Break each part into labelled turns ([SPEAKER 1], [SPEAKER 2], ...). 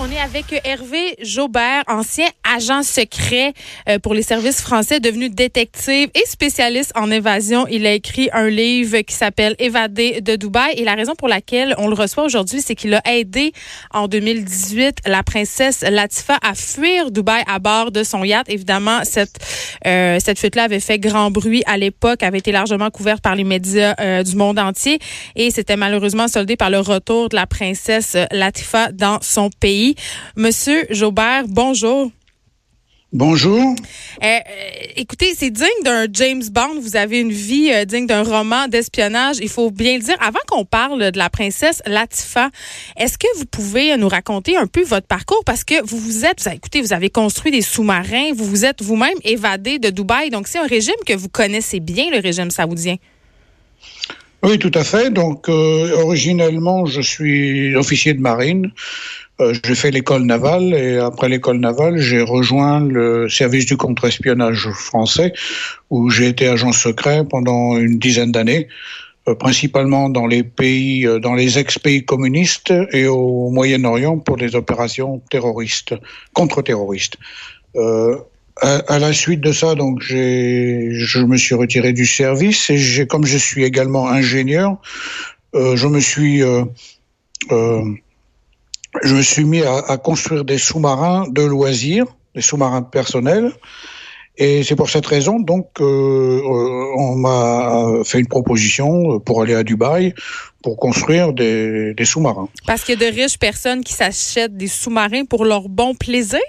[SPEAKER 1] On est avec Hervé Jaubert, ancien agent secret euh, pour les services français, devenu détective et spécialiste en évasion. Il a écrit un livre qui s'appelle Évadé de Dubaï. Et la raison pour laquelle on le reçoit aujourd'hui, c'est qu'il a aidé en 2018 la princesse Latifa à fuir Dubaï à bord de son yacht. Évidemment, cette, euh, cette fuite-là avait fait grand bruit à l'époque, avait été largement couverte par les médias euh, du monde entier. Et c'était malheureusement soldé par le retour de la princesse Latifa dans son pays. Monsieur Jaubert, bonjour.
[SPEAKER 2] Bonjour.
[SPEAKER 1] Euh, euh, écoutez, c'est digne d'un James Bond. Vous avez une vie euh, digne d'un roman d'espionnage. Il faut bien le dire. Avant qu'on parle de la princesse Latifa, est-ce que vous pouvez nous raconter un peu votre parcours? Parce que vous vous êtes, vous avez, écoutez, vous avez construit des sous-marins, vous vous êtes vous-même évadé de Dubaï. Donc, c'est un régime que vous connaissez bien, le régime saoudien.
[SPEAKER 2] Oui, tout à fait. Donc, originellement, je suis officier de marine. Euh, j'ai fait l'école navale et après l'école navale, j'ai rejoint le service du contre-espionnage français où j'ai été agent secret pendant une dizaine d'années, euh, principalement dans les pays, euh, dans les ex-pays communistes et au Moyen-Orient pour des opérations terroristes, contre-terroristes. Euh, à, la suite de ça, donc je me suis retiré du service et comme je suis également ingénieur, je me suis je me suis mis à, à construire des sous-marins de loisirs, des sous-marins personnels. Et c'est pour cette raison donc euh, on m'a fait une proposition pour aller à Dubaï pour construire des, des sous-marins.
[SPEAKER 1] Parce qu'il y a de riches personnes qui s'achètent des sous-marins pour leur bon plaisir?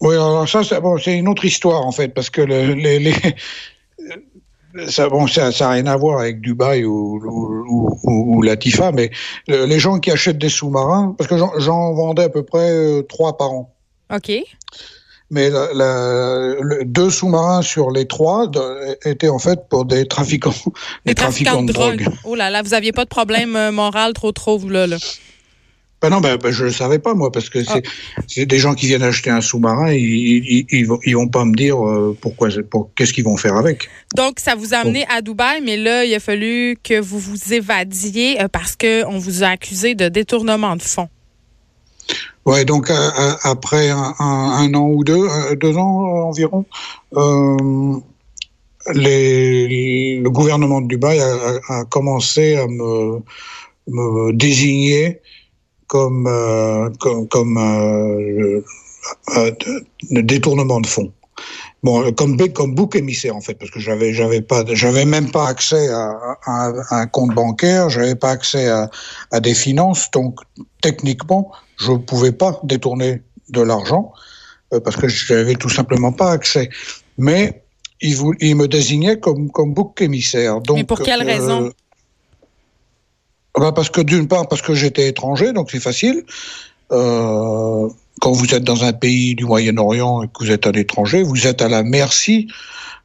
[SPEAKER 2] Oui, alors ça, c'est bon, une autre histoire en fait, parce que le, les, les, ça, bon, ça n'a rien à voir avec Dubaï ou, ou, ou, ou Latifa, mais les gens qui achètent des sous-marins, parce que j'en vendais à peu près euh, trois par an.
[SPEAKER 1] OK.
[SPEAKER 2] Mais la, la, le, deux sous-marins sur les trois de, étaient en fait pour des trafiquants,
[SPEAKER 1] des, des trafiquants, trafiquants, de, drogue. drogue. Oh là là, vous aviez pas de problème euh, moral trop trop vous là. là.
[SPEAKER 2] Ben non, ben, ben je ne le savais pas, moi, parce que c'est ah. des gens qui viennent acheter un sous-marin, ils, ils, ils, vont, ils vont pas me dire euh, pourquoi, pour, qu'est-ce qu'ils vont faire avec.
[SPEAKER 1] Donc, ça vous a amené bon. à Dubaï, mais là, il a fallu que vous vous évadiez euh, parce qu'on vous a accusé de détournement de fonds.
[SPEAKER 2] Ouais, donc euh, après un, un, un, an ou deux, deux ans environ, euh, les, le gouvernement de Dubaï a, a commencé à me, me désigner comme, euh, comme, comme euh, euh, détournement de fonds. Bon, comme, comme bouc émissaire en fait, parce que j'avais j'avais pas j'avais même pas accès à, à, à un compte bancaire, j'avais pas accès à, à des finances, donc techniquement je pouvais pas détourner de l'argent euh, parce que j'avais tout simplement pas accès. Mais il, vous, il me désignait comme comme bouc émissaire. Donc,
[SPEAKER 1] Mais pour quelle raison?
[SPEAKER 2] Bah parce que d'une part parce que j'étais étranger, donc c'est facile. Euh, quand vous êtes dans un pays du Moyen-Orient et que vous êtes un étranger, vous êtes à la merci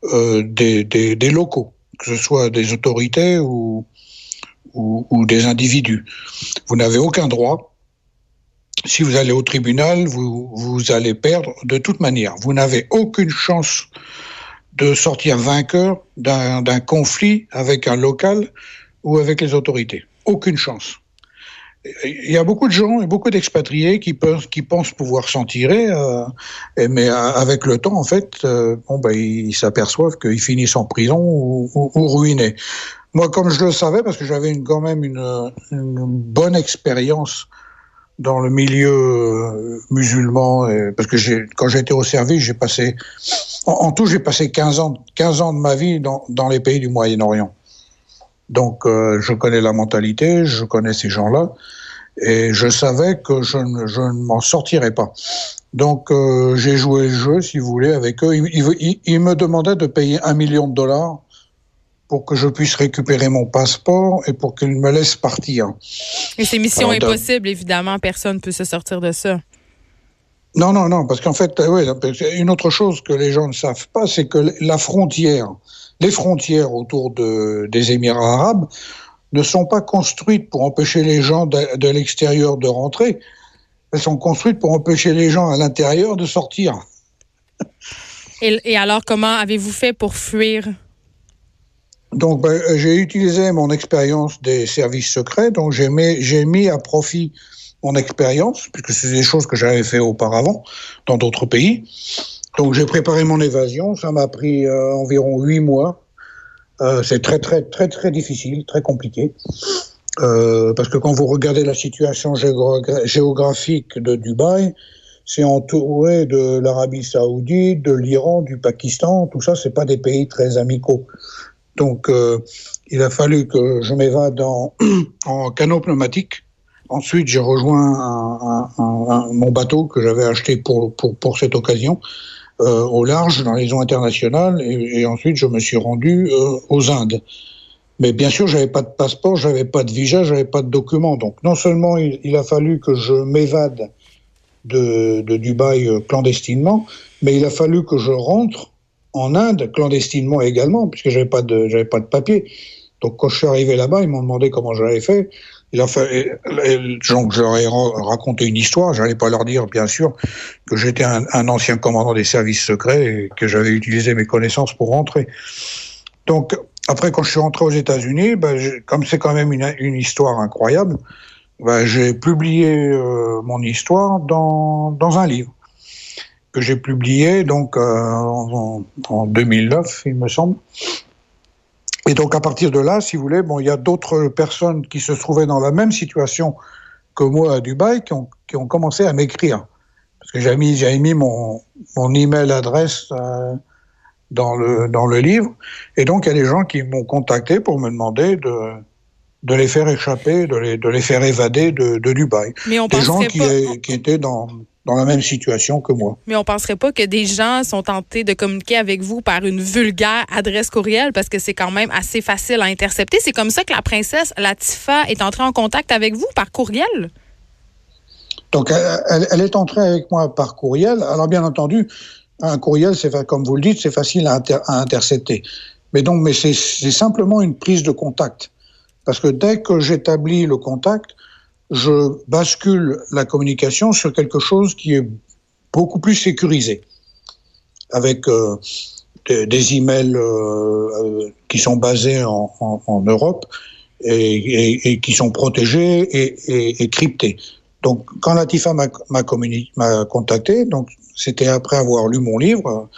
[SPEAKER 2] euh, des, des, des, locaux, que ce soit des autorités ou, ou, ou des individus. Vous n'avez aucun droit. Si vous allez au tribunal, vous, vous allez perdre de toute manière. Vous n'avez aucune chance de sortir vainqueur d'un conflit avec un local ou avec les autorités aucune chance. Il y a beaucoup de gens et beaucoup d'expatriés qui, pensent pouvoir s'en tirer, euh, mais avec le temps, en fait, euh, ben, ils s'aperçoivent qu'ils finissent en prison ou, ruinés. Moi, comme je le savais, parce que j'avais quand même une, bonne expérience dans le milieu musulman, parce que quand j'étais au service, j'ai passé, en, tout, j'ai passé 15 ans, 15 ans de ma vie dans les pays du Moyen-Orient. Donc, euh, je connais la mentalité, je connais ces gens-là, et je savais que je ne, je ne m'en sortirais pas. Donc, euh, j'ai joué le jeu, si vous voulez, avec eux. Ils, ils, ils, me demandaient de payer un million de dollars pour que je puisse récupérer mon passeport et pour qu'il me laisse partir.
[SPEAKER 1] Et c'est mission Alors, impossible, évidemment, personne ne peut se sortir de ça.
[SPEAKER 2] Non, non, non, parce qu'en fait, euh, oui, une autre chose que les gens ne savent pas, c'est que la frontière, les frontières autour de, des Émirats arabes ne sont pas construites pour empêcher les gens de, de l'extérieur de rentrer. Elles sont construites pour empêcher les gens à l'intérieur de sortir.
[SPEAKER 1] Et, et alors, comment avez-vous fait pour fuir?
[SPEAKER 2] Donc, ben, j'ai utilisé mon expérience des services secrets, donc j'ai mis, j'ai mis à profit mon expérience, puisque c'est des choses que j'avais fait auparavant dans d'autres pays. Donc, j'ai préparé mon évasion. Ça m'a pris euh, environ huit mois. Euh, c'est très, très, très, très difficile, très compliqué. Euh, parce que quand vous regardez la situation géographique de Dubaï, c'est entouré de l'Arabie Saoudite, de l'Iran, du Pakistan. Tout ça, c'est pas des pays très amicaux. Donc, il a fallu que je m'évade en, en canot pneumatique. Ensuite, j'ai rejoint mon bateau que j'avais acheté pour, pour, pour cette occasion euh, au large, dans les eaux internationales, et, ensuite je me suis rendu euh, aux Indes. Mais bien sûr, j'avais pas de passeport, j'avais pas de visa, j'avais pas de documents. Donc, non seulement il, a fallu que je m'évade de, de Dubaï euh, clandestinement, mais il a fallu que je rentre en Inde clandestinement également, puisque j'avais pas de j'avais pas de papier. Donc quand je suis arrivé là-bas, ils m'ont demandé comment j'avais fait. Il a fait, donc ai raconté une histoire. J'allais pas leur dire, bien sûr, que j'étais un, ancien commandant des services secrets et que j'avais utilisé mes connaissances pour rentrer. Donc après, quand je suis rentré aux États-Unis, ben, comme c'est quand même une, histoire incroyable, ben, j'ai publié euh, mon histoire dans un livre que j'ai publié donc euh, en, 2009, il me semble. Et donc à partir de là, si vous voulez, bon, il y a d'autres personnes qui se trouvaient dans la même situation que moi à Dubaï qui ont, qui ont commencé à m'écrire parce que j'avais mis j'avais mis mon mon email adresse euh, dans le dans le livre et donc il y a des gens qui m'ont contacté pour me demander de de les faire échapper, de les, de les faire évader de, de Dubaï.
[SPEAKER 1] Mais on
[SPEAKER 2] des gens qui,
[SPEAKER 1] pas...
[SPEAKER 2] qui étaient dans dans la même situation que moi.
[SPEAKER 1] Mais on penserait pas que des gens sont tentés de communiquer avec vous par une vulgaire adresse courriel parce que c'est quand même assez facile à intercepter. C'est comme ça que la princesse Latifa est entrée en contact avec vous par courriel?
[SPEAKER 2] Donc elle, elle est entrée avec moi par courriel. Alors bien entendu, un courriel, c'est comme vous le dites, c'est facile à, inter à, intercepter. Mais donc, mais c'est simplement une prise de contact. Parce que dès que j'établis le contact, je bascule la communication sur quelque chose qui est beaucoup plus sécurisé, avec euh, des, emails euh, qui sont basés en, Europe et, qui sont protégés et, cryptés. Donc, quand Latifa m'a contacté, donc c'était après avoir lu mon livre,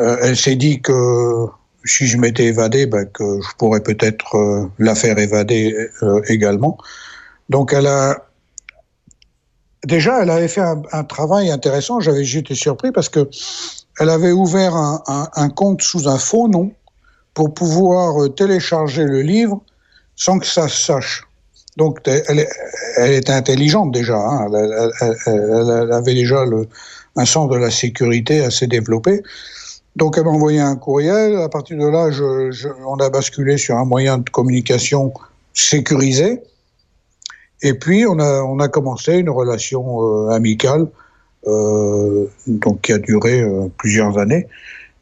[SPEAKER 2] euh, elle s'est dit que si je m'étais évadé, ben, que je pourrais peut-être euh, la faire évader euh, également. Donc elle a déjà elle avait fait un, travail intéressant. J'avais j'étais surpris parce que elle avait ouvert un, compte sous un faux nom pour pouvoir euh, télécharger le livre sans que ça se sache. Donc elle, elle était intelligente déjà. Hein. Elle, avait déjà le, un sens de la sécurité assez développé. Donc elle m'a envoyé un courriel. À partir de là, on a basculé sur un moyen de communication sécurisé. Et puis on a, on a commencé une relation euh, amicale, euh, donc qui a duré euh, plusieurs années.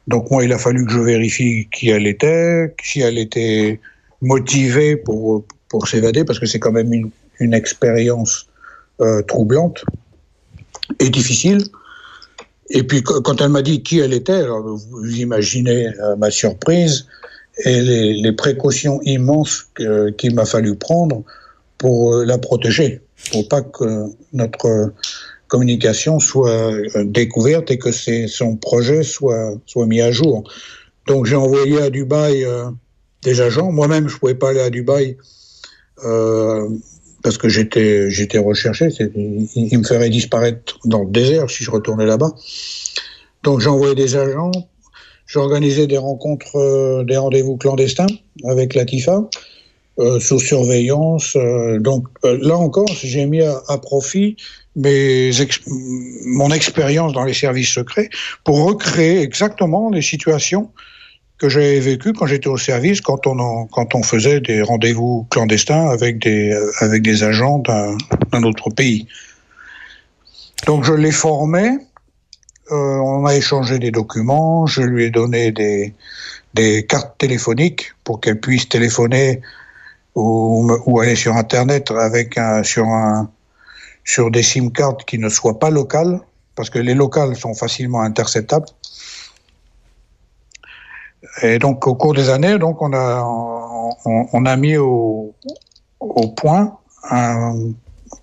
[SPEAKER 2] Donc moi, il a fallu que je vérifie qui elle était, si elle était motivée pour pour s'évader, parce que c'est quand même une, expérience troublante et difficile. Et puis quand elle m'a dit qui elle était, alors vous imaginez ma surprise et les précautions immenses qu'il m'a fallu prendre pour euh, la protéger, pour pas que notre communication soit euh, découverte et que son projet soit, soit mis à jour. Donc j'ai envoyé à Dubaï euh, des agents. Moi-même, je pouvais pas aller à Dubaï parce que j'étais recherché. Il, me ferait disparaître dans le désert si je retournais là-bas. Donc j'ai envoyé des agents. J'ai organisé des rencontres, des rendez-vous clandestins avec la TIFA. Euh, sous surveillance. Euh, donc euh, là encore, j'ai mis à, profit mon expérience dans les services secrets pour recréer exactement les situations que j'avais vécu quand j'étais au service, quand on, faisait des rendez-vous clandestins avec des, agents d'un autre pays. Donc je l'ai formé, on a échangé des documents, je lui ai donné des cartes téléphoniques pour qu'elle puisse téléphoner ou, ou, aller sur Internet avec un, sur, un, sur des SIM cards qui ne soient pas locales, parce que les locales sont facilement interceptables. Et donc, au cours des années, donc, on a, on, a mis au, point un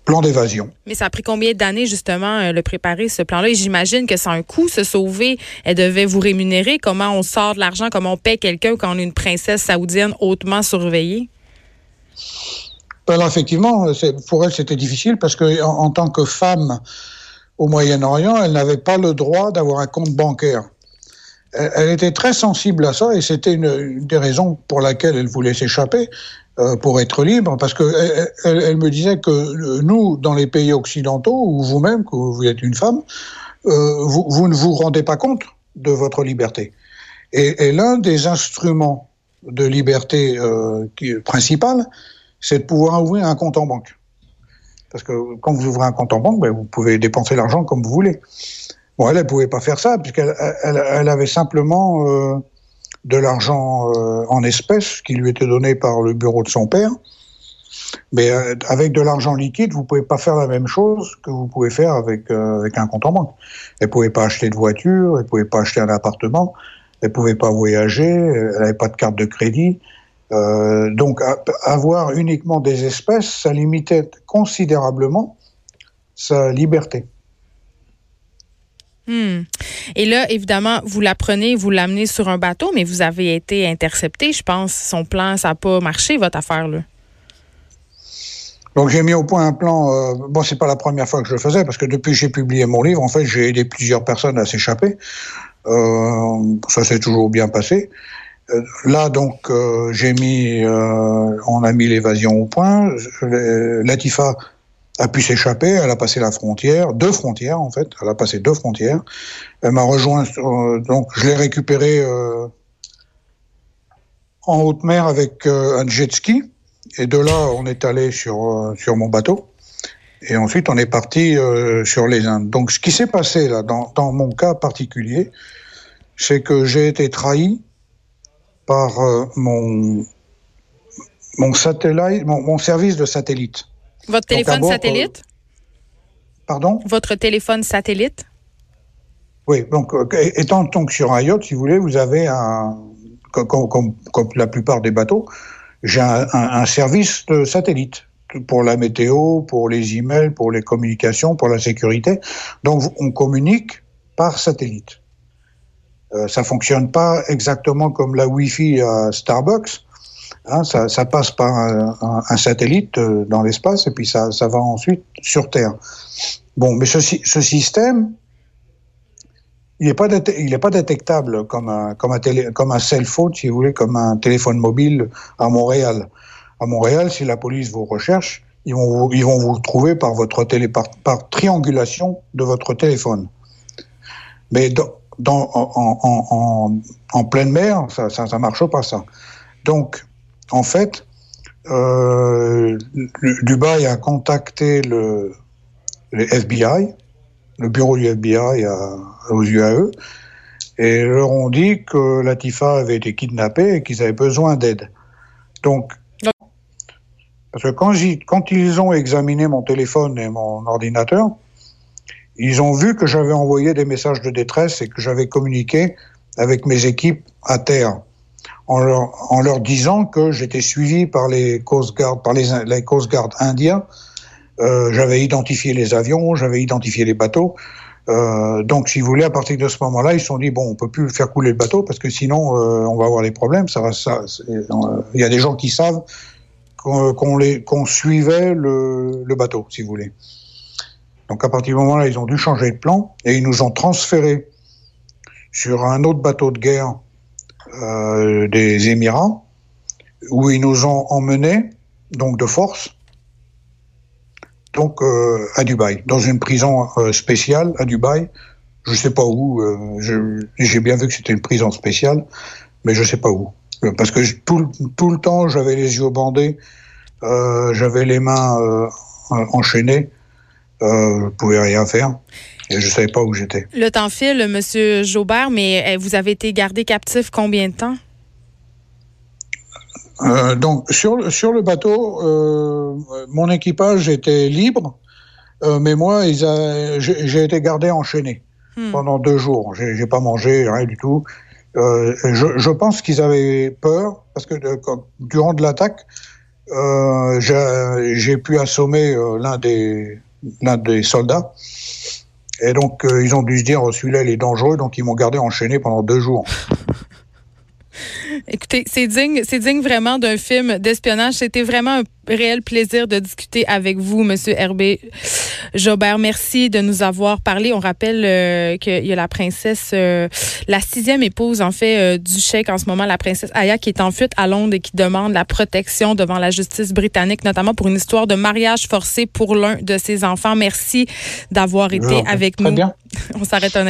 [SPEAKER 2] plan d'évasion.
[SPEAKER 1] Mais ça a pris combien d'années, justement, euh, le préparer, ce plan-là? Et j'imagine que c'est un coût, se sauver. Elle devait vous rémunérer. Comment on sort de l'argent? Comment on paie quelqu'un quand on est une princesse saoudienne hautement surveillée?
[SPEAKER 2] Ben effectivement, pour elle, c'était difficile parce que en, tant que femme au Moyen-Orient, elle n'avait pas le droit d'avoir un compte bancaire. Elle, était très sensible à ça et c'était une, des raisons pour laquelle elle voulait s'échapper euh, pour être libre, parce que elle, me disait que nous, dans les pays occidentaux, ou vous-même, que vous êtes une femme, euh, vous, ne vous rendez pas compte de votre liberté. Et l'un des instruments de liberté euh, qui, principal, c'est de pouvoir ouvrir un compte en banque. Parce que quand vous ouvrez un compte en banque, ben, vous pouvez dépenser l'argent comme vous voulez. Bon, elle ne pouvait pas faire ça, puisqu'elle elle, avait simplement euh, de l'argent euh, en espèces qui lui était donné par le bureau de son père. Mais avec de l'argent liquide, vous pouvez pas faire la même chose que vous pouvez faire avec, avec un compte en banque. Elle pouvait pas acheter de voiture, elle pouvait pas acheter un appartement, elle pouvait pas voyager, elle n'avait pas de carte de crédit. Euh, donc avoir uniquement des espèces, ça limitait considérablement sa liberté.
[SPEAKER 1] Hmm. Et là, évidemment, vous la prenez, vous l'amenez sur un bateau, mais vous avez été intercepté, je pense. Son plan, ça n'a pas marché, votre affaire, là.
[SPEAKER 2] Donc j'ai mis au point un plan. Euh, bon, c'est pas la première fois que je le faisais parce que depuis que j'ai publié mon livre, en fait, j'ai aidé plusieurs personnes à s'échapper. Euh, ça s'est toujours bien passé. Euh, là, donc, euh, j'ai mis, on a mis l'évasion au point. Latifa a pu s'échapper, elle a passé la frontière, deux frontières en fait, elle a passé deux frontières. Elle m'a rejoint, euh, donc je l'ai récupérée euh, en haute mer avec un jet ski, et de là on est allé sur, sur mon bateau, et ensuite on est parti euh, sur les Indes. Donc ce qui s'est passé là, dans, dans, mon cas particulier, c'est que j'ai été trahi par euh, mon, mon satellite, mon, mon service de satellite.
[SPEAKER 1] Votre téléphone donc, satellite? Euh,
[SPEAKER 2] pardon?
[SPEAKER 1] Votre téléphone satellite?
[SPEAKER 2] Oui, donc étant donc sur un yacht, si vous voulez, vous avez un, comme, comme, comme la plupart des bateaux, j'ai un, un, un, service de satellite pour la météo, pour les emails, pour les communications, pour la sécurité. Donc on communique par satellite. Euh, ça fonctionne pas exactement comme la Wi-Fi à Starbucks, Hein, ça, passe par un, satellite euh, dans l'espace et puis ça, va ensuite sur Terre. Bon, mais ce, système, il n'est pas, pas détectable comme un cell phone, si vous voulez, comme un téléphone mobile à Montréal. À Montréal, si la police vous recherche, ils vont vous, ils vont vous trouver par, votre télé, par, triangulation de votre téléphone. Mais dans, en, en, en, en, pleine mer, ça ne ça, marche pas, ça. Donc, en fait, euh, Dubaï a contacté le, FBI, le bureau du FBI aux UAE, et leur ont dit que Latifa avait été kidnappée et qu'ils avaient besoin d'aide. Donc, parce que quand, ils ont examiné mon téléphone et mon ordinateur, ils ont vu que j'avais envoyé des messages de détresse et que j'avais communiqué avec mes équipes à terre en leur, disant que j'étais suivi par les Coast Guard, par les, les Coast indiens. Euh, j'avais identifié les avions, j'avais identifié les bateaux. Euh, donc, si vous voulez, à partir de ce moment-là, ils se sont dit bon, on peut plus faire couler le bateau parce que sinon, euh, on va avoir des problèmes. Ça, il y a des gens qui savent qu'on qu qu'on suivait le, bateau, si vous voulez. Donc, à partir du moment-là, ils ont dû changer de plan et ils nous ont transféré sur un autre bateau de guerre euh, des Émirats, où ils nous ont emmenés, donc de force, donc euh, à Dubaï, dans une prison euh, spéciale à Dubaï. Je sais pas où, j'ai bien vu que c'était une prison spéciale, mais je sais pas où. Parce que tout, tout le temps, j'avais les yeux bandés, euh, j'avais les mains euh, enchaînées, euh, je pouvais rien faire. Et je savais pas où j'étais.
[SPEAKER 1] Le temps file, Monsieur Jaubert, mais vous avez été gardé captif combien de temps?
[SPEAKER 2] Euh, donc sur sur le bateau, euh, mon équipage était libre, euh, mais moi, j'ai été gardé enchaîné hmm. pendant deux jours. J'ai pas mangé rien du tout. Euh, je, pense qu'ils avaient peur parce que de, durant de l'attaque, euh, j'ai pu assommer l'un des l'un des soldats. Et donc, ils ont dû se dire, celui-là, il est dangereux, donc ils m'ont gardé enchaîné pendant deux jours.
[SPEAKER 1] Écoutez, c'est digne, c'est digne vraiment d'un film d'espionnage. C'était vraiment un réel plaisir de discuter avec vous, Monsieur Herbé Jobert. Merci de nous avoir parlé. On rappelle euh, qu'il y a la princesse, euh, la sixième épouse en fait euh, du chèque en ce moment, la princesse Aya, qui est en fuite à Londres et qui demande la protection devant la justice britannique, notamment pour une histoire de mariage forcé pour l'un de ses enfants. Merci d'avoir été avec nous.
[SPEAKER 2] Bien.
[SPEAKER 1] On s'arrête un